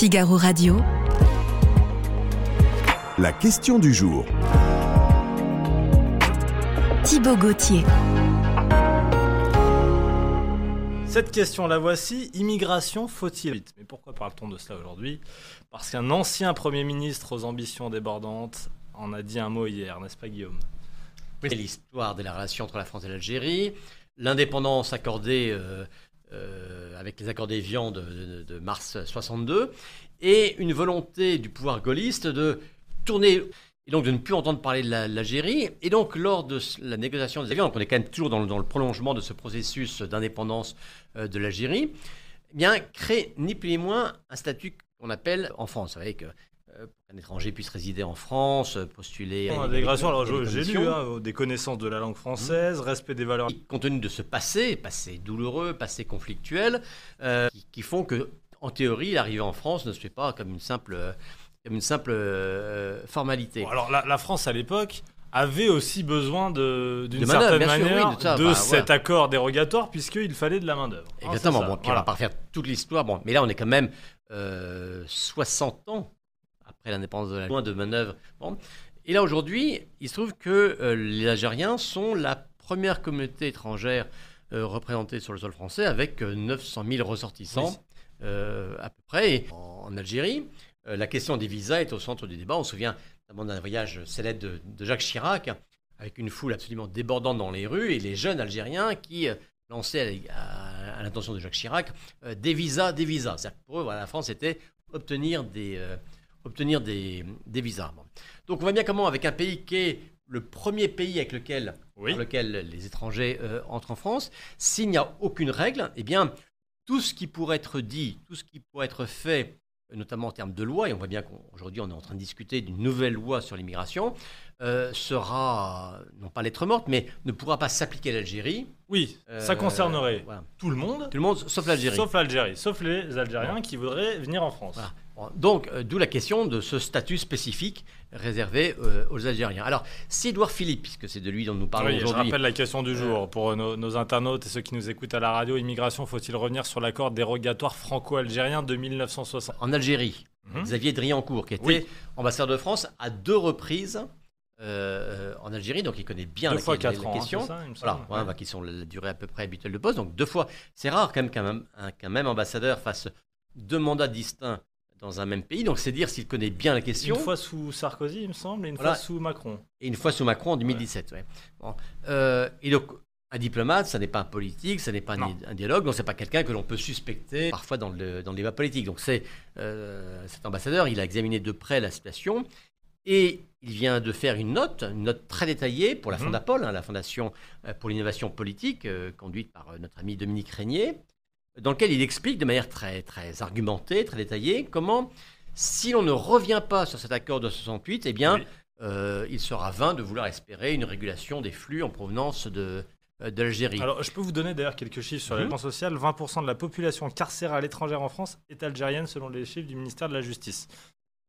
Figaro Radio. La question du jour. Thibaut Gauthier. Cette question, la voici. Immigration, faut-il Mais pourquoi parle-t-on de cela aujourd'hui? Parce qu'un ancien Premier ministre aux ambitions débordantes en a dit un mot hier, n'est-ce pas Guillaume? Oui, c'est l'histoire de la relation entre la France et l'Algérie, l'indépendance accordée euh, euh, avec les accords d'Évian de, de, mars 62, et une volonté du pouvoir gaulliste de tourner et donc de ne plus entendre parler de l'Algérie. Et donc, lors de la négociation des avions, on est quand même toujours dans le, prolongement de ce processus d'indépendance euh, de l'Algérie, eh bien, crée ni plus ni moins un statut qu'on appelle en France. Vous euh, qu'un étranger puisse résider en France, postuler à l'intégration. Alors j'ai lu hein, des connaissances de la langue française, mmh. respect des valeurs. Compte tenu de ce passé, passé douloureux, passé conflictuel, euh, qui, qui, font que, en théorie, l'arrivée en France ne se fait pas comme une simple comme une simple euh, formalité. Bon, alors la, la, France à l'époque avait aussi besoin d'une certaine manière oui, de, ça, de bah, cet voilà. accord dérogatoire puisqu'il fallait de la main d'œuvre. Exactement. Hein, bon, puis voilà. on va pas refaire toute l'histoire. Bon, mais là on est quand même euh, 60 ans après l'indépendance de la loin de manœuvre. Bon. Et là aujourd'hui, il se trouve que euh, les Algériens sont la première communauté étrangère euh, représentée sur le sol français avec 900 000 ressortissants oui. Euh, à peu près en, en Algérie. Euh, la question des visas est au centre du débat. On se souvient notamment d'un voyage célèbre de, de, Jacques Chirac, avec une foule absolument débordante dans les rues, et les jeunes Algériens qui euh, lançaient à, à, à l'intention de Jacques Chirac euh, des visas, des visas. C'est-à-dire que pour eux, voilà, la France était obtenir des, euh, obtenir des, des visas. Bon. Donc on voit bien comment, avec un pays qui est le premier pays avec lequel, oui. lequel les étrangers euh, entrent en France, s'il n'y a aucune règle, eh bien, tout ce qui pourrait être dit, tout ce qui pourrait être fait notamment en termes de loi, et on voit bien qu'aujourd'hui on est en train de discuter d'une nouvelle loi sur l'immigration, euh, sera, non pas lettre morte, mais ne pourra pas s'appliquer à l'Algérie. Oui, euh, ça concernerait voilà. tout le monde. Tout le monde, sauf l'Algérie. Sauf l'Algérie, sauf les Algériens voilà. qui voudraient venir en France. Voilà. Donc, euh, d'où la question de ce statut spécifique réservé euh, aux Algériens. Alors, si Édouard Philippe, puisque c'est de lui dont nous parlons oui, aujourd'hui. Je rappelle la question du jour euh, pour nos, nos, internautes et ceux qui nous écoutent à la radio. Immigration, faut-il revenir sur l'accord dérogatoire franco-algérien de 1960 En Algérie, -hmm. Xavier Driancourt, qui était oui. ambassadeur de France à deux reprises. Euh, en Algérie, donc il connaît bien deux la, fois la, la, ans, question. Hein, ça, voilà, ouais. Ouais, qui sont la durée à peu près habituelle de poste. Donc deux fois, c'est rare quand même qu'un même, qu même ambassadeur fasse deux mandats distincts dans un même pays. Donc, c'est dire s'il connaît bien la question. Une fois sous Sarkozy, il me semble, et une voilà. fois sous Macron. Et une fois sous Macron en 2017. Ouais. ouais. Bon. Euh, et donc, un diplomate, ça n'est pas un politique, ça n'est pas un, un, dialogue, donc c'est pas quelqu'un que l'on peut suspecter parfois dans le, dans le débat politique. Donc, c'est euh, cet ambassadeur, il a examiné de près la situation et il vient de faire une note, une note très détaillée pour la mmh. Fondapol, hein, la Fondation euh, pour l'innovation politique, euh, conduite par notre ami Dominique Régnier dans lequel il explique de manière très, très argumentée, très détaillée, comment, si l'on ne revient pas sur cet accord de 68, eh bien, oui. euh, il sera vain de vouloir espérer une régulation des flux en provenance de, euh, de l'Algérie. Alors, je peux vous donner d'ailleurs quelques chiffres sur mmh. les plans social. 20% de la population carcérale étrangère en France est algérienne, selon les chiffres du ministère de la Justice.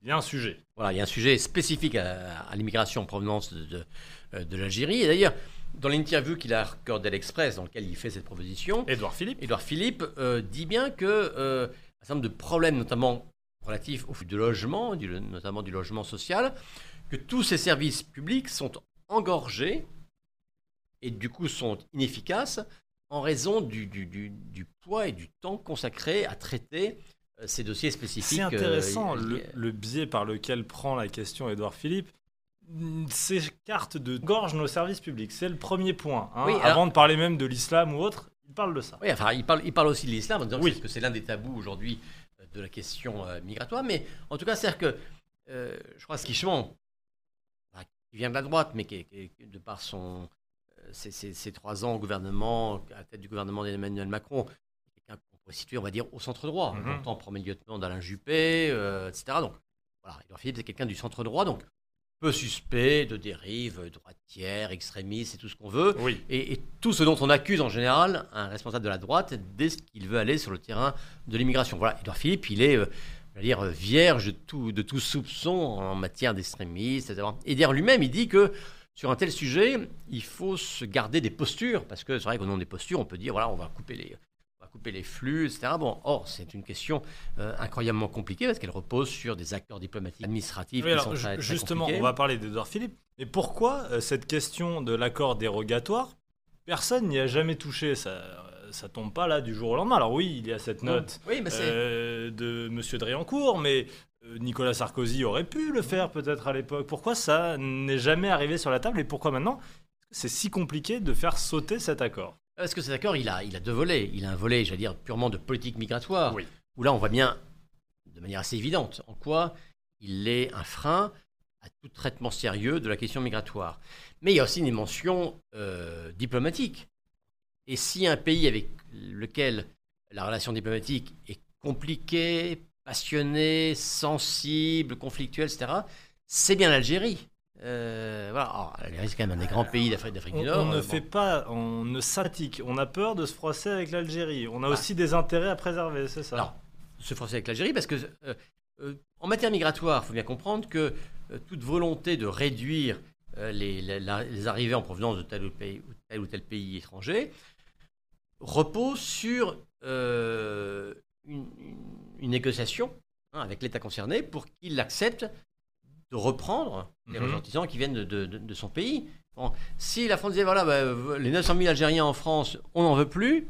Il y a un sujet. Voilà, il y a un sujet spécifique à, à l'immigration en provenance de, de, euh, de l'Algérie. Et d'ailleurs, dans l'interview qu'il a accordée à l'Express, dans lequel il fait cette proposition, Édouard Philippe, Édouard Philippe euh, dit bien que euh, un certain nombre de problèmes, notamment relatifs au de logement, du, notamment du logement social, que tous ces services publics sont engorgés et du coup sont inefficaces en raison du, du, du, du poids et du temps consacré à traiter euh, ces dossiers spécifiques. C'est intéressant euh, le, le, biais par lequel prend la question Édouard Philippe ces cartes de gorge nos services publics. C'est le premier point. Hein. Oui, alors... Avant de parler même de l'islam ou autre, il parle de ça. Oui, enfin, il parle, il parle aussi de l'islam en disant oui. que c'est l'un des tabous aujourd'hui euh, de la question euh, migratoire. Mais en tout cas, c'est-à-dire que euh, je crois que Skichement, bah, qui vient de la droite, mais qui, qui, de par son, ses, ses, ses, trois ans au gouvernement, à la tête du gouvernement d'Emmanuel Macron, quelqu'un qu'on pourrait situer, on va dire, au centre droit. Mm -hmm. Longtemps premier lieutenant d'Alain Juppé, etc. Donc, voilà, Edouard Philippe, c'est quelqu'un du centre droit. Donc, peu suspect de dérive droitière, extrémiste et tout ce qu'on veut. Oui. Et, et, tout ce dont on accuse en général un responsable de la droite dès qu'il veut aller sur le terrain de l'immigration. Voilà, Edouard Philippe, il est, euh, dire, vierge de tout, de tout soupçon en matière d'extrémisme, etc. Et d'ailleurs, lui-même, il dit que sur un tel sujet, il faut se garder des postures, parce que c'est vrai qu'au nom des postures, on peut dire, voilà, on va couper les, couper les flux, etc. Bon, or, c'est une question euh, incroyablement compliquée parce qu'elle repose sur des accords diplomatiques administratifs Oui, qui alors, sont ju- très, très justement, compliqués. on va parler d'Edouard Philippe. Mais pourquoi euh, cette question de l'accord dérogatoire Personne n'y a jamais touché? Ça, ça tombe pas là du jour au lendemain. Alors oui, il y a cette note Oui, mais c'est. euh, de Monsieur Driancourt, mais Nicolas Sarkozy aurait pu le faire peut-être à l'époque. Pourquoi ça n'est jamais arrivé sur la table? Et pourquoi maintenant c'est si compliqué de faire sauter cet accord? Parce que cet accord, il a, il a deux volets. Il a un volet, j'allais dire, purement de politique migratoire, Oui. où là, on voit bien, de manière assez évidente, en quoi il est un frein à tout traitement sérieux de la question migratoire. Mais il y a aussi une dimension euh, diplomatique. Et si un pays avec lequel la relation diplomatique est compliquée, passionnée, sensible, conflictuelle, etc., c'est bien l'Algérie. Euh, voilà. Alors, l'Algérie, c'est quand même un des grands pays d'Afrique d'Afrique on, du Nord. on ne Euh, fait bon. pas, on ne s'attique. On a peur de se froisser avec l'Algérie. On a Bah. aussi des intérêts à préserver, c'est ça Alors, se forcer avec l'Algérie parce que euh, euh, en matière migratoire, il faut bien comprendre que euh, toute volonté de réduire euh, les, arrivées en provenance de tel ou, pays, ou tel ou tel pays étranger repose sur euh, une négociation hein, avec l'État concerné pour qu'il accepte de reprendre les Mhm. ressortissants qui viennent de, de- de- de son pays. Bon, si la France disait voilà, bah, les 900 000 Algériens en France, on n'en veut plus,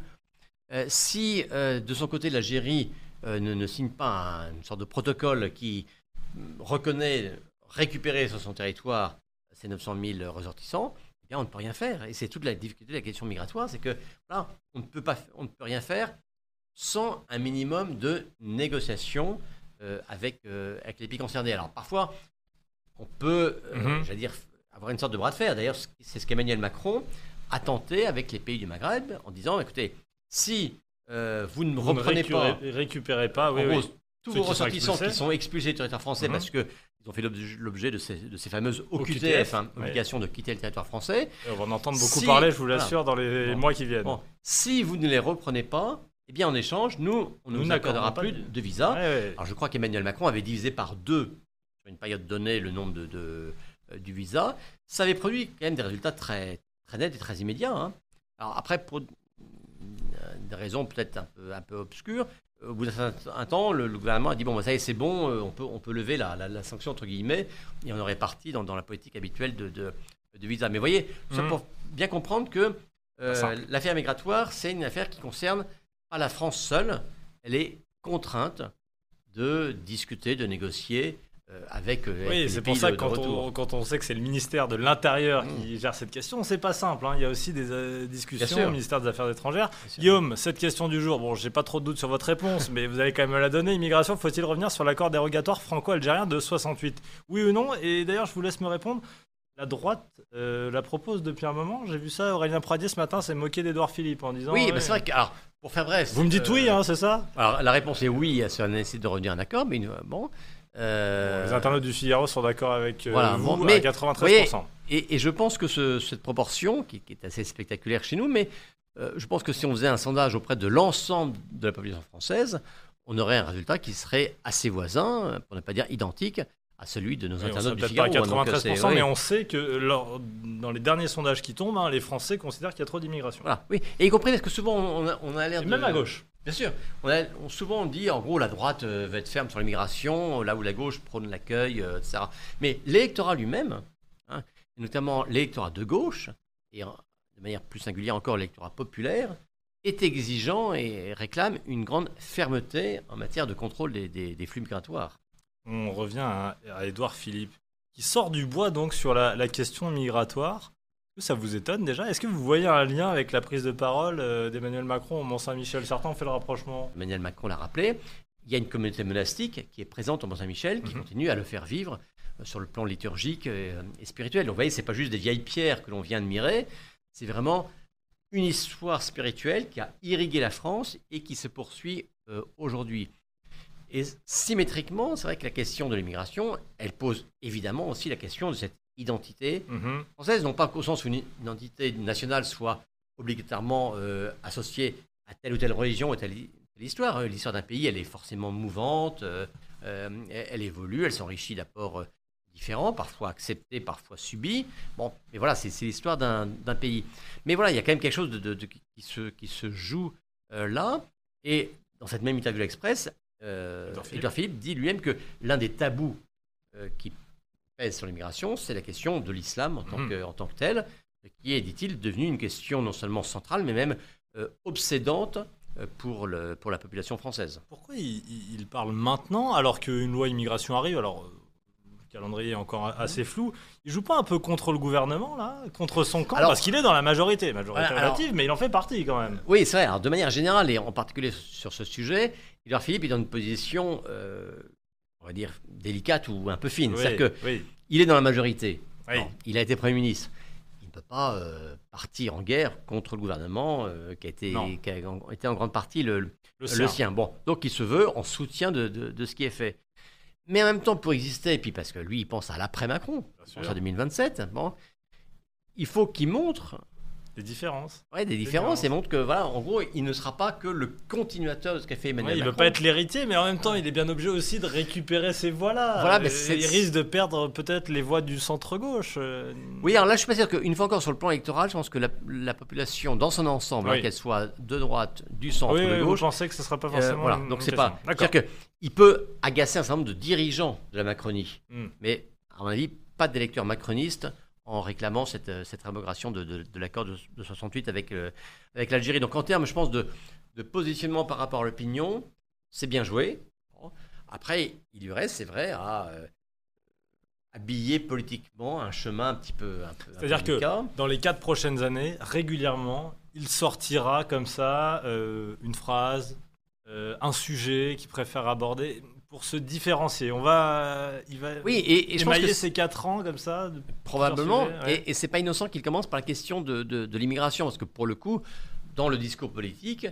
euh, si euh, de son côté l'Algérie euh, ne, ne signe pas un- une sorte de protocole qui reconnaît récupérer sur son territoire ces 900 000 ressortissants, eh bien on ne peut rien faire. Et c'est toute la difficulté de la question migratoire, c'est que voilà, on ne peut pas, on ne peut rien faire sans un minimum de négociation avec, avec les pays concernés. Alors parfois, on peut, euh, Mhm. j'allais dire, avoir une sorte de bras de fer. D'ailleurs, c'est ce qu'Emmanuel Macron a tenté avec les pays du Maghreb en disant, écoutez, si euh, vous ne Vous ne reprenez pas récupérez, récupérez pas, oui, en gros, oui. tous Ceux vos qui ressortissants qui sont expulsés du territoire français Mhm. parce que ils ont fait l'objet- de ces, de ces fameuses OQTF, hein, obligation de quitter le territoire français. Et on va en entendre beaucoup Si- parler, je vous voilà. l'assure, dans les Bon. mois qui viennent. Bon, si vous ne les reprenez pas, eh bien en échange, nous, on ne Nous accordera plus de- de visa. Ouais, ouais. Alors je crois qu'Emmanuel Macron avait divisé par deux sur une période donnée le nombre de, de- euh, du visa. Ça avait produit quand même des résultats très, très nets et très immédiats. hein. Alors après, pour euh, des raisons peut-être un peu, un peu obscures, euh, au bout d'un certain temps, le, le gouvernement a dit bon, bah, ça y est, c'est bon, on peut, on peut lever la, la- la sanction entre guillemets, et on aurait parti dans, dans la politique habituelle de, de, de visa. Mais vous voyez, ça Mhm. pour bien comprendre que euh, l'affaire migratoire, c'est une affaire qui concerne pas la France seule, elle est contrainte de discuter, de négocier avec, euh, avec Oui, les c'est pour ça que quand on, quand on sait que c'est le ministère de l'Intérieur Mmh. qui gère cette question, c'est pas simple. hein. Il y a aussi des euh, discussions au ministère des Affaires étrangères. Guillaume, cette question du jour, bon, j'ai pas trop de doutes sur votre réponse, mais vous allez quand même me la donner. Immigration, faut-il revenir sur l'accord dérogatoire franco-algérien de 68 Oui ou non? Et d'ailleurs, je vous laisse me répondre. La droite euh, la propose depuis un moment. J'ai vu ça, Aurélien Pradier ce matin s'est moqué d'Edouard Philippe en disant. Oui, mais c'est vrai que, alors, pour faire bref. Vous me dites euh, oui, hein, c'est ça? Alors, la réponse est oui, ça nécessite de revenir à un accord, mais bon. Euh, Les internautes du Figaro sont d'accord avec euh, voilà, vous bon, à mais, 93%. Et, et je pense que ce- cette proportion, qui, qui est assez spectaculaire chez nous, mais euh, je pense que si on faisait un sondage auprès de l'ensemble de la population française, on aurait un résultat qui serait assez voisin, pour ne pas dire identique, à celui de nos Oui, internautes du peut-être pas à Figaro. hein, donc, 93%, c'est- oui. mais on sait que lors- dans les derniers sondages qui tombent, hein, les Français considèrent qu'il y a trop d'immigration. Voilà, oui. Et y compris parce que souvent on a, on a l'air de... même à gauche. Bien sûr. On souvent dit en gros la droite euh, va être ferme sur l'immigration, là où la gauche prône l'accueil, euh, etc. Mais l'électorat lui-même, hein, notamment l'électorat de gauche, et de manière plus singulière encore l'électorat populaire, est exigeant et réclame une grande fermeté en matière de contrôle des, flux migratoires. On revient à, à Édouard Philippe, qui sort du bois donc sur la question migratoire. Ça vous étonne déjà? Est-ce que vous voyez un lien avec la prise de parole euh, d'Emmanuel Macron au Mont-Saint-Michel? Certains ont fait le rapprochement. Emmanuel Macron l'a rappelé, il y a une communauté monastique qui est présente au Mont-Saint-Michel, qui Mhm. continue à le faire vivre euh, sur le plan liturgique euh, et spirituel. Donc vous voyez, c'est pas juste des vieilles pierres que l'on vient admirer, c'est vraiment une histoire spirituelle qui a irrigué la France et qui se poursuit euh, aujourd'hui. Et symétriquement, c'est vrai que la question de l'immigration, elle pose évidemment aussi la question de cette identité Mhm. française, non pas qu'au sens où une identité nationale soit obligatoirement euh, associée à telle ou telle religion ou telle, telle histoire. hein. L'histoire d'un pays, elle est forcément mouvante, euh, euh, elle, évolue, elle s'enrichit d'apports euh, différents, parfois acceptés, parfois subis. Bon, mais voilà, c'est l'histoire d'un pays. Mais voilà, il y a quand même quelque chose de, de- de- qui, se, qui se joue euh, là. Et dans cette même interview de l'Express, euh, Philippe. Édouard Philippe dit lui-même que l'un des tabous euh, qui sur l'immigration, c'est la question de l'islam en, tant Mhm. que- en tant que tel, qui est, dit-il, devenue une question non seulement centrale, mais même euh, obsédante euh, pour, le, pour la population française. Pourquoi il, parle maintenant alors qu'une loi immigration arrive? Alors, euh, le calendrier est encore assez flou. Il joue pas un peu contre le gouvernement, là? Contre son camp? Alors- Parce qu'il est dans la majorité, majorité alors- relative, mais il en fait partie quand même. Oui, c'est vrai. De manière générale, et en particulier sur ce sujet, Édouard Philippe est dans une position, euh, on va dire, délicate ou un peu fine. Oui, C'est-à-dire oui, qu'il est dans la majorité. oui. Il a été Premier ministre. Il ne peut pas euh, partir en guerre contre le gouvernement euh, qui, a été, qui a en- été en grande partie le, le, le sien. sien. Bon, donc il se veut en soutien de, de- de ce qui est fait. Mais en même temps, pour exister, et puis parce que lui, il pense à l'après-Macron, il pense à 2027, bon, il faut qu'il montre Des différences. ouais, des différences et montre que, voilà, en gros, il ne sera pas que le continuateur de ce qu'a fait Emmanuel Ouais, il veut Macron. pas être l'héritier, mais en même temps, il est bien obligé aussi de récupérer ces voix-là. Voilà, mais Euh, il risque de perdre peut-être les voix du centre-gauche. euh. Oui, alors là, je suis pas sûr qu'une fois encore sur le plan électoral, je pense que la, la population dans son ensemble, hein, qu'elle soit de droite, du centre, Oui, de oui, gauche, pensez que ce sera pas Euh, forcément. voilà, une- donc c'est pas. C'est-à-dire qu'il peut agacer un certain nombre de dirigeants de la Macronie, Hmm. mais à mon avis, pas d'électeurs macronistes en réclamant cette, euh, cette rémogration de, de- de l'accord de, de 68 avec, euh, avec l'Algérie. Donc en termes, je pense, de, de positionnement par rapport à l'opinion, c'est bien joué. Après, il lui reste, c'est vrai, à euh, habiller politiquement un chemin un petit peu. C'est-à-dire que dans les quatre prochaines années, régulièrement, il sortira comme ça euh, une phrase, un sujet qu'il préfère aborder pour se différencier. On va, il va Oui, et, et je pense que ces quatre ans comme ça. de- Probablement. ouais. Et, et c'est pas innocent qu'il commence par la question de, de- de l'immigration, parce que pour le coup, dans le discours politique,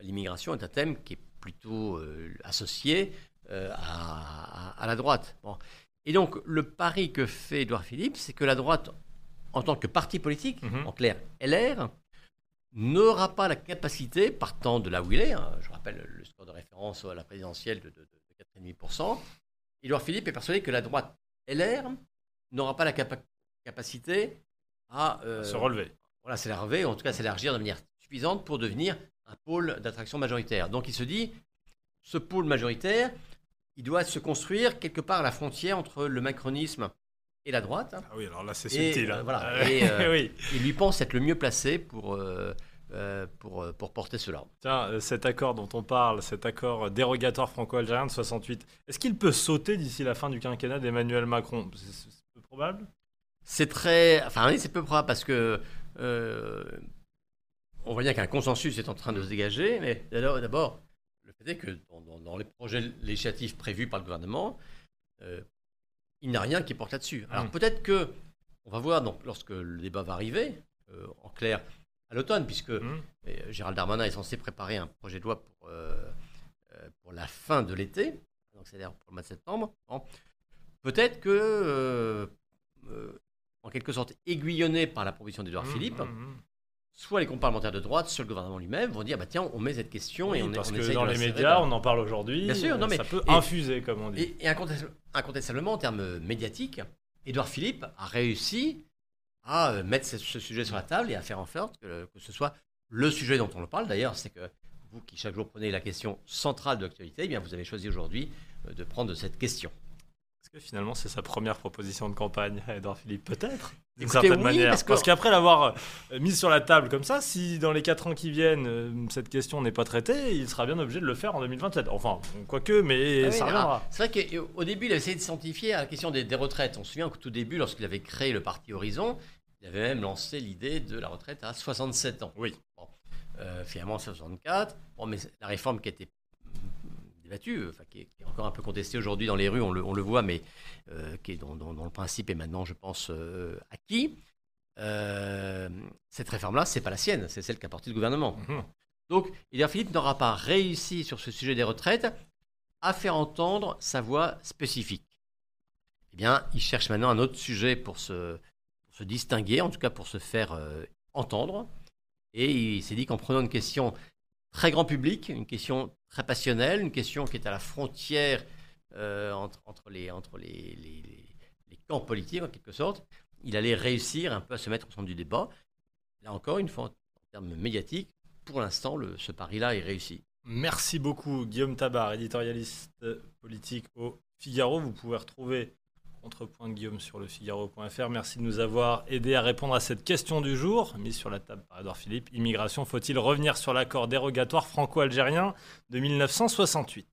l'immigration est un thème qui est plutôt euh, associé euh, à, à- à la droite. Bon. Et donc, le pari que fait Édouard Philippe, c'est que la droite, en tant que parti politique, Mhm. en clair LR, n'aura pas la capacité, partant de là où il est, hein, je rappelle le score de référence à la présidentielle de, de, de 4,5%, Édouard Philippe est persuadé que la droite LR n'aura pas la capa- capacité à euh, se relever. voilà, s'élarger, ou en tout cas s'élargir de manière suffisante pour devenir un pôle d'attraction majoritaire. Donc il se dit, ce pôle majoritaire, il doit se construire quelque part à la frontière entre le macronisme et la droite. Ah oui, alors là c'est subtil. euh, hein. voilà. Euh, Et, euh, oui. Il lui pense être le mieux placé pour, euh, euh, pour, euh, pour porter cela. Tiens, euh, cet accord dont on parle, cet accord dérogatoire franco-algérien de 68, est-ce qu'il peut sauter d'ici la fin du quinquennat d'Emmanuel Macron? C'est peu probable C'est très. Enfin, oui, c'est peu probable parce que. euh, on voit bien qu'un consensus est en train de se dégager, mais d'abord, le fait est que dans, les projets législatifs prévus par le gouvernement, euh, il n'y a rien qui porte là-dessus. Alors Mm. peut-être que. On va voir donc, lorsque le débat va arriver, en clair, à l'automne, puisque et, euh, Gérald Darmanin est censé préparer un projet de loi pour, euh, euh, pour la fin de l'été, donc c'est-à-dire pour le mois de septembre. Bon. Peut-être que, euh, euh, en quelque sorte aiguillonné par la proposition d'Edouard Hmm, Philippe, hmm. soit les groupes parlementaires de droite, soit le gouvernement lui-même vont dire bah, tiens, on met cette question et on, parce on que dans les médias, dans- on en parle aujourd'hui. Bien sûr, non, mais- ça peut et- infuser, comme on dit. Et, et incontest- incontestablement, en termes médiatiques, Édouard Philippe a réussi à euh, mettre ce, ce sujet sur la table et à faire en sorte que, que ce soit le sujet dont on le parle. D'ailleurs, c'est que vous qui chaque jour prenez la question centrale de l'actualité, eh bien vous avez choisi aujourd'hui euh, de prendre cette question. Est-ce que finalement c'est sa première proposition de campagne, Edouard Philippe? Peut-être, d'une certaine oui, manière. parce qu'après l'avoir euh, mise sur la table comme ça, si dans les 4 ans qui viennent, euh, cette question n'est pas traitée, il sera bien obligé de le faire en 2027. Enfin, quoique, mais Ah oui, ça alors, reviendra. C'est vrai qu'au début, il a essayé de s'identifier à la question des, des retraites. On se souvient qu'au tout début, lorsqu'il avait créé le parti Horizon, il avait même lancé l'idée de la retraite à 67 ans. Oui. Bon. Euh, finalement, c'est 64. Bon, mais la réforme qui a été débattue, enfin, qui, est, qui est encore un peu contestée aujourd'hui dans les rues, on le, on le voit, mais euh, qui est dans le principe est maintenant, je pense, euh, acquis. Cette réforme-là, c'est pas la sienne, c'est celle qu'a portée le gouvernement. Mhm. Donc, Édouard Philippe n'aura pas réussi sur ce sujet des retraites à faire entendre sa voix spécifique. Eh bien, il cherche maintenant un autre sujet pour se, se distinguer, en tout cas pour se faire euh, entendre. Et il s'est dit qu'en prenant une question très grand public, une question très passionnelle, une question qui est à la frontière euh, entre, les, les, camps politiques, en quelque sorte, il allait réussir un peu à se mettre au centre du débat. Là encore, une fois, en termes médiatiques, pour l'instant, ce pari-là est réussi. Merci beaucoup, Guillaume Tabar, éditorialiste politique au Figaro. Vous pouvez retrouver Contrepoint Guillaume sur le Figaro.fr. Merci de nous avoir aidé à répondre à cette question du jour, mise sur la table par Edouard Philippe. Immigration, faut-il revenir sur l'accord dérogatoire franco-algérien de 1968